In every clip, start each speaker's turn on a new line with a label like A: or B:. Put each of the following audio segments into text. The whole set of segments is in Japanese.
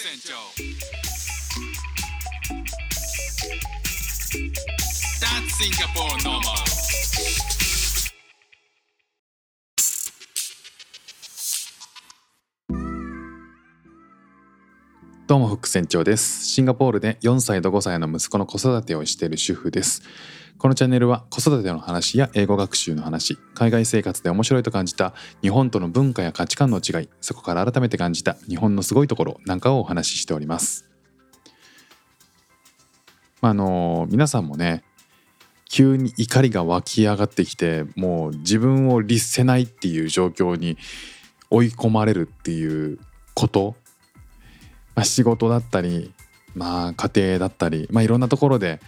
A: 船長 That's Singapore normal.
B: どうも副船長です。シンガポールで4歳と5歳の息子の子育てをしている主婦です。このチャンネルは子育ての話や英語学習の話海外生活で面白いと感じた日本との文化や価値観の違いそこから改めて感じた日本のすごいところなんかをお話ししております。まああの皆さんもね急に怒りが湧き上がってきてもう自分を律せないっていう状況に追い込まれるっていうことまあ、仕事だったり、まあ、家庭だったり、まあ、いろんなところで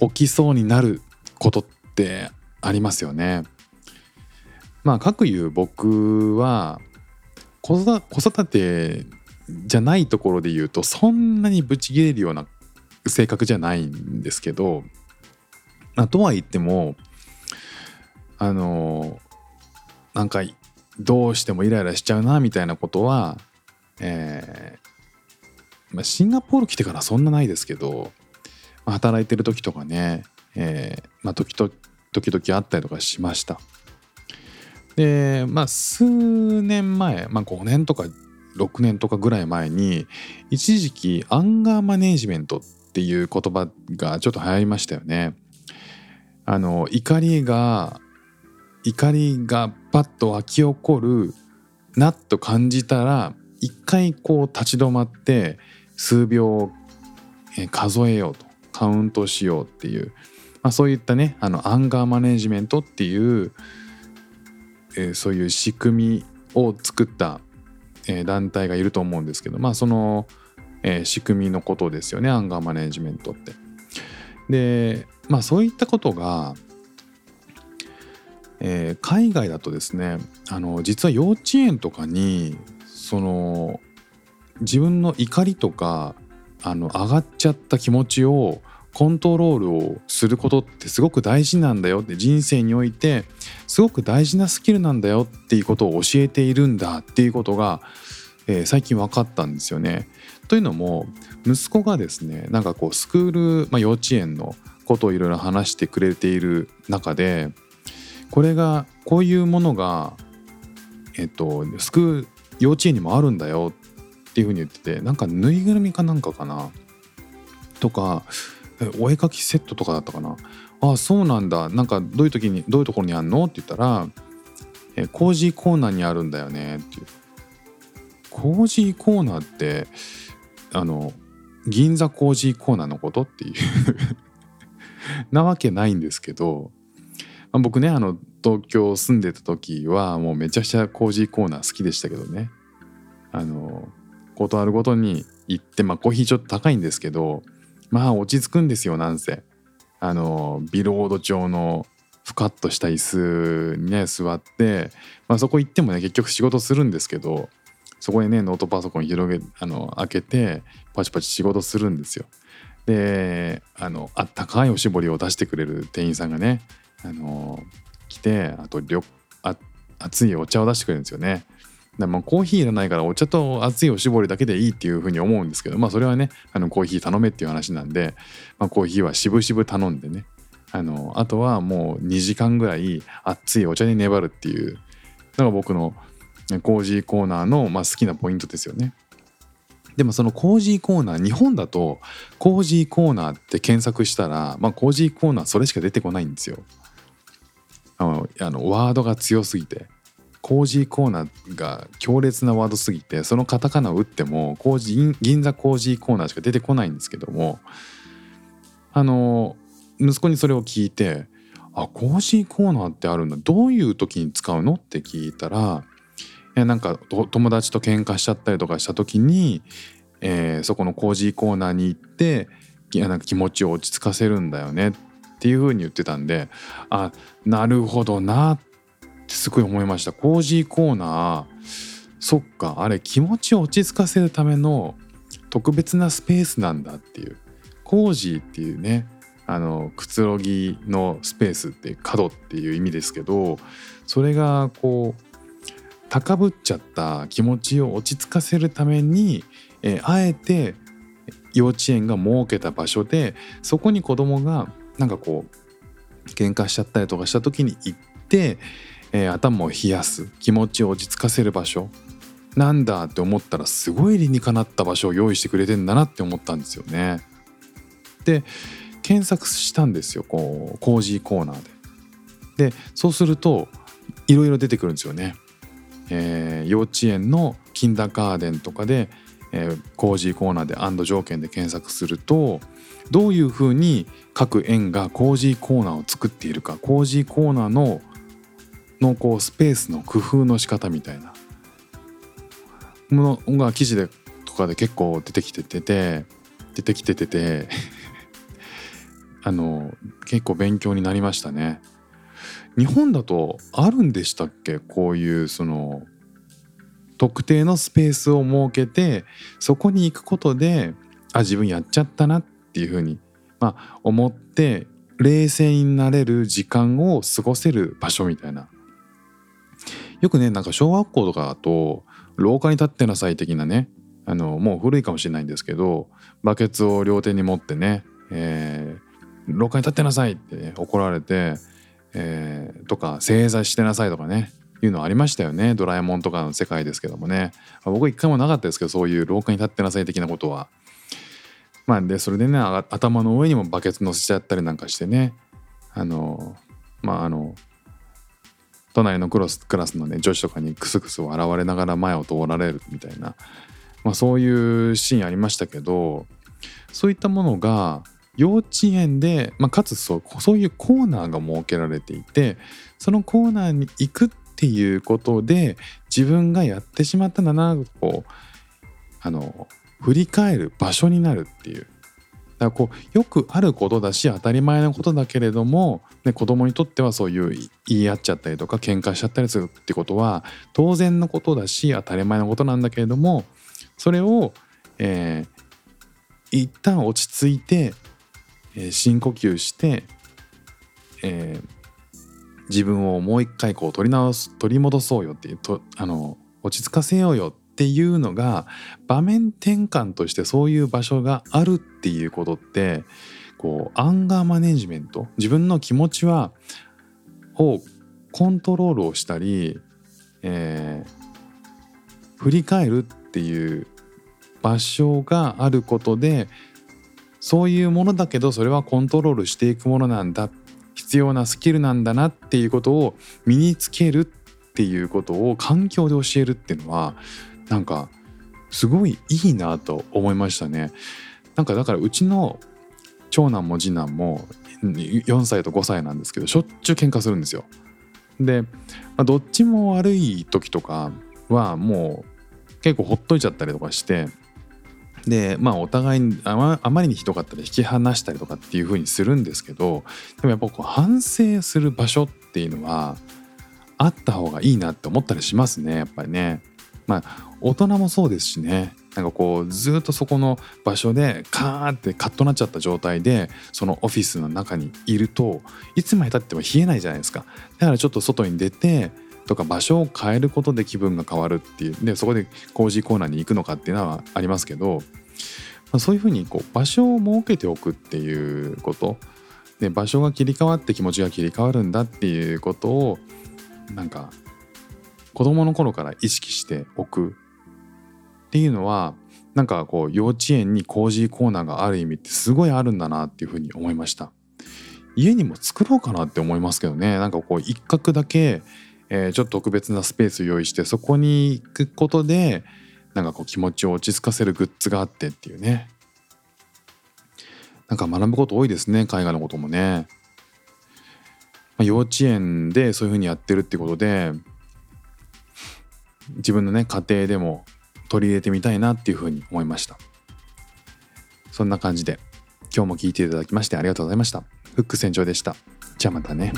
B: 起きそうになることってありますよね。まあ、かくいう僕は子育てじゃないところで言うとそんなにブチ切れるような性格じゃないんですけど、あ、とは言ってもあのなんかどうしてもイライラしちゃうなみたいなことは、えーまあ、シンガポール来てからそんなないですけど、働いてる時とかね、えー、まあ、時と時々あったりとかしました。でまあ数年前、まあ、5年とか6年とかぐらい前に一時期アンガーマネージメントっていう言葉がちょっと流行りましたよね。あの怒りが怒りがパッと湧き起こるなと感じたら一回こう立ち止まって数秒数えようとカウントしようっていう、まあ、そういったねあのアンガーマネジメントっていう、えー、そういう仕組みを作った、えー、団体がいると思うんですけどまあその、えー、仕組みのことですよねアンガーマネジメントって。でまあそういったことがえー、海外だとですねあの実は幼稚園とかにその自分の怒りとかあの上がっちゃった気持ちをコントロールをすることってすごく大事なんだよって人生においてすごく大事なスキルなんだよっていうことを教えているんだっていうことが、えー、最近分かったんですよね。というのも息子がですねなんかこうスクール、まあ、幼稚園のことをいろいろ話してくれている中でこれがこういうものが、えっと、スクール幼稚園にもあるんだよっていう風に言っててなんかぬいぐるみかなんかかなとかお絵かきセットとかだったかな？ああそうなんだ。なんかどういう時にどういうところにあんの？って言ったらえコージーコーナーにあるんだよね。っていう。コージーコーナーってあの銀座コージーコーナーのことっていう。なわけないんですけど、まあ、僕ねあの東京住んでた時はもうめちゃくちゃコージーコーナー好きでしたけどね。あのことあるごとに行って、まあ、コーヒーちょっと高いんですけどまあ落ち着くんですよなんせあのビロード調のふかっとした椅子にね座って、まあ、そこ行ってもね結局仕事するんですけどそこにねノートパソコン広げあの開けてパチパチ仕事するんですよ。であのあったかいおしぼりを出してくれる店員さんがねあの来てあとあ熱いお茶を出してくれるんですよね。だまあコーヒーいらないからお茶と熱いおしぼりだけでいいっていうふうに思うんですけどまあそれはねあのコーヒー頼めっていう話なんで、まあ、コーヒーはしぶしぶ頼んでねあのあとはもう2時間ぐらい熱いお茶に粘るっていうのが僕のコージーコーナーの、まあ、好きなポイントですよね。でもそのコージーコーナー日本だとコージーコーナーって検索したら、まあ、コージーコーナーそれしか出てこないんですよ。あのあのワードが強すぎてコージーコーナーが強烈なワードすぎてそのカタカナを打ってもコージ銀座コージーコーナーしか出てこないんですけどもあの息子にそれを聞いて「あ cozy corner ってあるんだどういう時に使うの?」って聞いたらいなんか友達と喧嘩しちゃったりとかした時に、えー、そこのコージーコーナーに行ってなんか気持ちを落ち着かせるんだよねっていう風に言ってたんであなるほどなっってすごい思いました。コージーコーナーそっかあれ気持ちを落ち着かせるための特別なスペースなんだっていう。コージーっていうねあのくつろぎのスペースって角っていう意味ですけどそれがこう高ぶっちゃった気持ちを落ち着かせるために、えーあえて幼稚園が設けた場所でそこに子供がなんかこう喧嘩しちゃったりとかした時に行って、えー頭を冷やす気持ちを落ち着かせる場所なんだって思ったらすごい理にかなった場所を用意してくれてんだなって思ったんですよね。で検索したんですよこうコージーコーナーで。でそうするといろいろ出てくるんですよね。えー幼稚園のキンダーガーデンとかで、えーコージーコーナーで条件で検索するとどういうふうに各園がコージーコーナーを作っているかコージーコーナーののこうスペースの工夫の仕方みたいなものが記事でとかで結構出てきててて出てきててて あの結構勉強になりましたね。日本だとあるんでしたっけ？こういうその特定のスペースを設けてそこに行くことであ自分やっちゃったなっていうふうに、まあ、思って冷静になれる時間を過ごせる場所みたいな。よくねなんか小学校とかだと廊下に立ってなさい的なねあのもう古いかもしれないんですけどバケツを両手に持ってね、えー廊下に立ってなさいってね、怒られて、えーとか正座してなさいとかねいうのありましたよね。ドラえもんとかの世界ですけどもね。まあ僕一回もなかったですけどそういう廊下に立ってなさい的なことは。まあでそれでね頭の上にもバケツ乗せちゃったりなんかしてねあのまああの隣のクラスクラスのね女子とかにクスクス笑われながら前を通られるみたいな、まあ、そういうシーンありましたけどそういったものが幼稚園で、まあ、かつそうそういうコーナーが設けられていてそのコーナーに行くっていうことで自分がやってしまったんだなこうあの振り返る場所になるっていう。だからこうよくあることだし当たり前のことだけれども、ね、子供にとってはそういう言い合っちゃったりとか喧嘩しちゃったりするってことは当然のことだし当たり前のことなんだけれどもそれを、えー一旦落ち着いて、えー深呼吸して、えー自分をもう一回こう取り直す取り戻そうよっていうとあの落ち着かせようよっていうのが場面転換としてそういう場所があるっていうことってこうアンガーマネジメント自分の気持ちはをコントロールをしたり、えー振り返るっていう場所があることでそういうものだけどそれはコントロールしていくものなんだ必要なスキルなんだなっていうことを身につけるっていうことを環境で教えるっていうのはなんかすごいいいなと思いましたね。なんかだからうちの長男も次男も4歳と5歳なんですけどしょっちゅう喧嘩するんですよ。で、どっちも悪い時とかはもう結構ほっといちゃったりとかしてでまあお互いにあまあまりにひどかったら引き離したりとかっていう風にするんですけどでもやっぱこう反省する場所っていうのはあった方がいいなって思ったりしますねやっぱりね。まあ大人もそうですしね。なんかこうずっとそこの場所でカーってカッとなっちゃった状態でそのオフィスの中にいるといつまでたっても冷えないじゃないですか。だからちょっと外に出てとか場所を変えることで気分が変わるっていうでそこでコージーコーナーに行くのかっていうのはありますけど、まあ、そういうふうにこう場所を設けておくっていうこと。で場所が切り替わって気持ちが切り替わるんだっていうことをなんか子供の頃から意識しておく。っていうのはなんかこう幼稚園にコージーコーナーがある意味ってすごいあるんだなっていうふうに思いました。家にも作ろうかなって思いますけどね。なんかこう一角だけ、えーちょっと特別なスペース用意してそこに行くことでなんかこう気持ちを落ち着かせるグッズがあってっていうね。なんか学ぶこと多いですね海外のこともね、ま、幼稚園でそういうふうにやってるってことで自分のね家庭でも取り入れてみたいなっていうふうに思いました。そんな感じで今日も聴いていただきましてありがとうございました。フック船長でした。じゃあまたね。